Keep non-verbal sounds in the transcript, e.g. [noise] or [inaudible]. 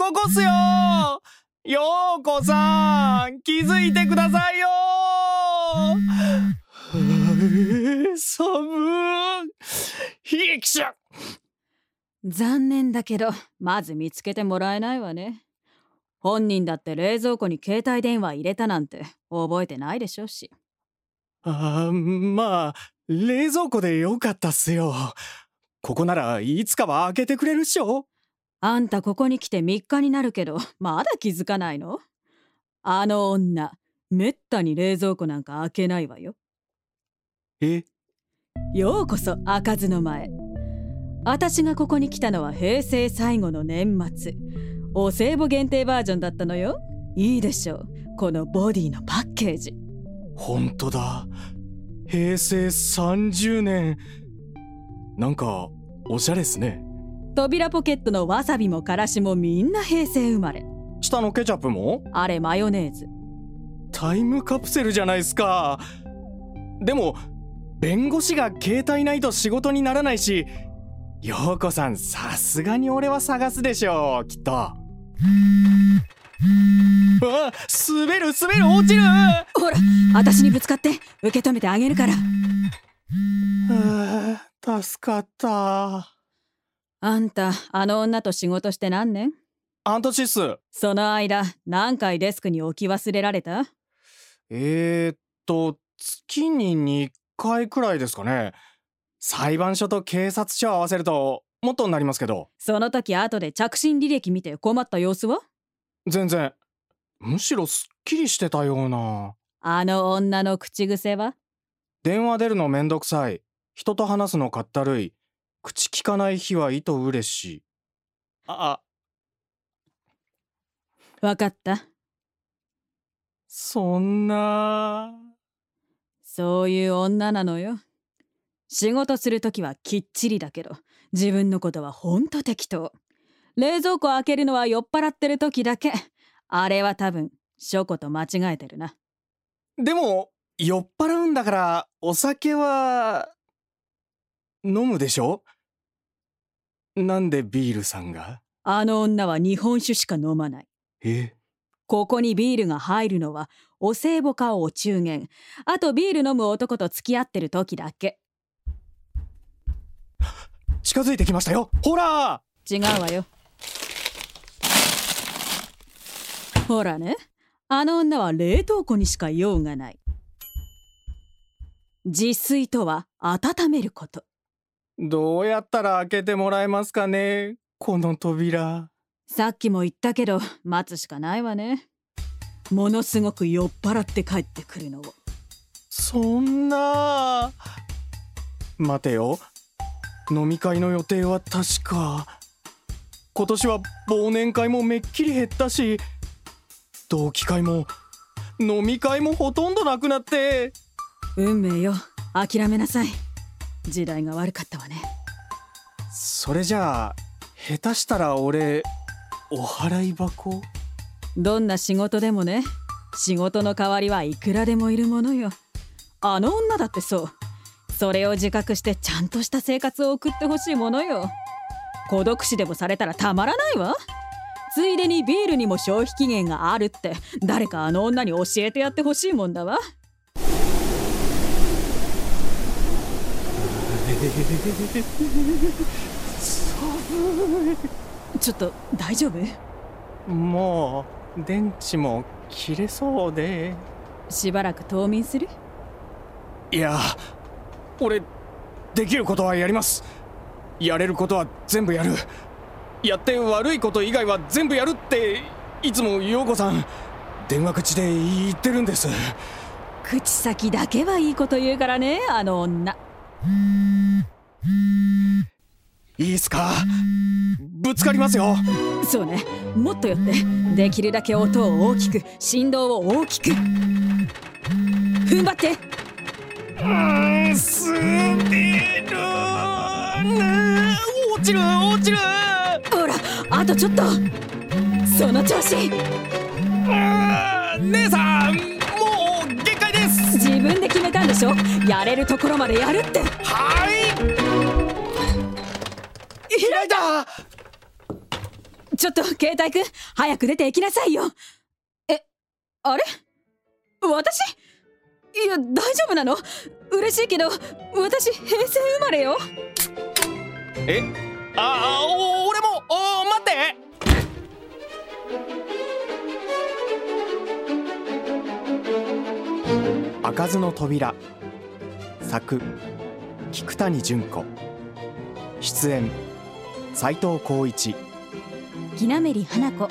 ここっすよ！ようこさん気づいてくださいよ！寒い。ひきしゃ残念だけどまず見つけてもらえないわね。本人だって冷蔵庫に携帯電話入れたなんて覚えてないでしょうし。あーまあ冷蔵庫でよかったっすよ。ここならいつかは開けてくれるっしょあんたここに来て3日になるけど [laughs] まだ気づかないの？あの女めったに冷蔵庫なんか開けないわよ。え？ようこそ開かずの前。私がここに来たのは平成最後の年末。お歳暮限定バージョンだったのよ。いいでしょう。このボディのパッケージ。ほんとだ。平成30年。なんかおしゃれっすね扉ポケットのわさびもからしもみんな平成生まれ。下のケチャップも？あれマヨネーズ。タイムカプセルじゃないっすか。でも弁護士が携帯ないと仕事にならないし陽子さんさすがに俺は探すでしょうきっと。あ滑る滑る落ちる！ほら私にぶつかって受け止めてあげるから。助かったあんたあの女と仕事して何年？半年っす。その間何回デスクに置き忘れられた？えー、っと月に2回くらいですかね。裁判所と警察署合わせるともっとになりますけど。その時後で着信履歴見て困った様子は？全然。むしろすっきりしてたような。あの女の口癖は？電話出るのめんどくさい。人と話すのかったるい口聞かない日は糸うれしい。あ。わかった。そんな。そういう女なのよ。仕事する時はきっちりだけど自分のことはほんと適当。冷蔵庫開けるのは酔っ払ってる時だけ。あれは多分ショコと間違えてるな。でも酔っ払うんだからお酒は飲むでしょ？なんでビールさんが？あの女は日本酒しか飲まない。え？ここにビールが入るのはお歳暮かお中元。あとビール飲む男と付き合ってる時だけ。近づいてきましたよ。ほら！違うわよ。ほらね。あの女は冷凍庫にしか用がない。自炊とは温めることどうやったら開けてもらえますかねこの扉。さっきも言ったけど待つしかないわね。ものすごく酔っ払って帰ってくるのを。そんな。待てよ。飲み会の予定は確か。今年は忘年会もめっきり減ったし同期会も飲み会もほとんどなくなって。運命よ。諦めなさい時代が悪かったわね。それじゃあ下手したら俺お払い箱？どんな仕事でもね仕事の代わりはいくらでもいるものよ。あの女だってそう。それを自覚してちゃんとした生活を送ってほしいものよ。孤独死でもされたらたまらないわ。ついでにビールにも消費期限があるって誰かあの女に教えてやってほしいもんだわちょっと大丈夫？もう電池も切れそうで。しばらく冬眠する？いや俺できることはやります。やれることは全部やる。やって悪いこと以外は全部やるっていつも陽子さん。電話口で言ってるんです。口先だけはいいこと言うからねあの女いいっすか？ぶつかりますよ。そうね。もっと寄って。できるだけ音を大きく振動を大きく。踏ん張って。うーん滑るな落ちる落ちる。ほらあとちょっと。その調子。姉さんもう限界です。自分で決めたんでしょ？やれるところまでやるって。はい開いた！ちょっと携帯くん早く出て行きなさいよ。えあれ？私？いや大丈夫なの？嬉しいけど私平成生まれよ。え？ああお俺もお待って！開かずの扉。作菊谷純子。出演斉藤浩一。木なめり花子。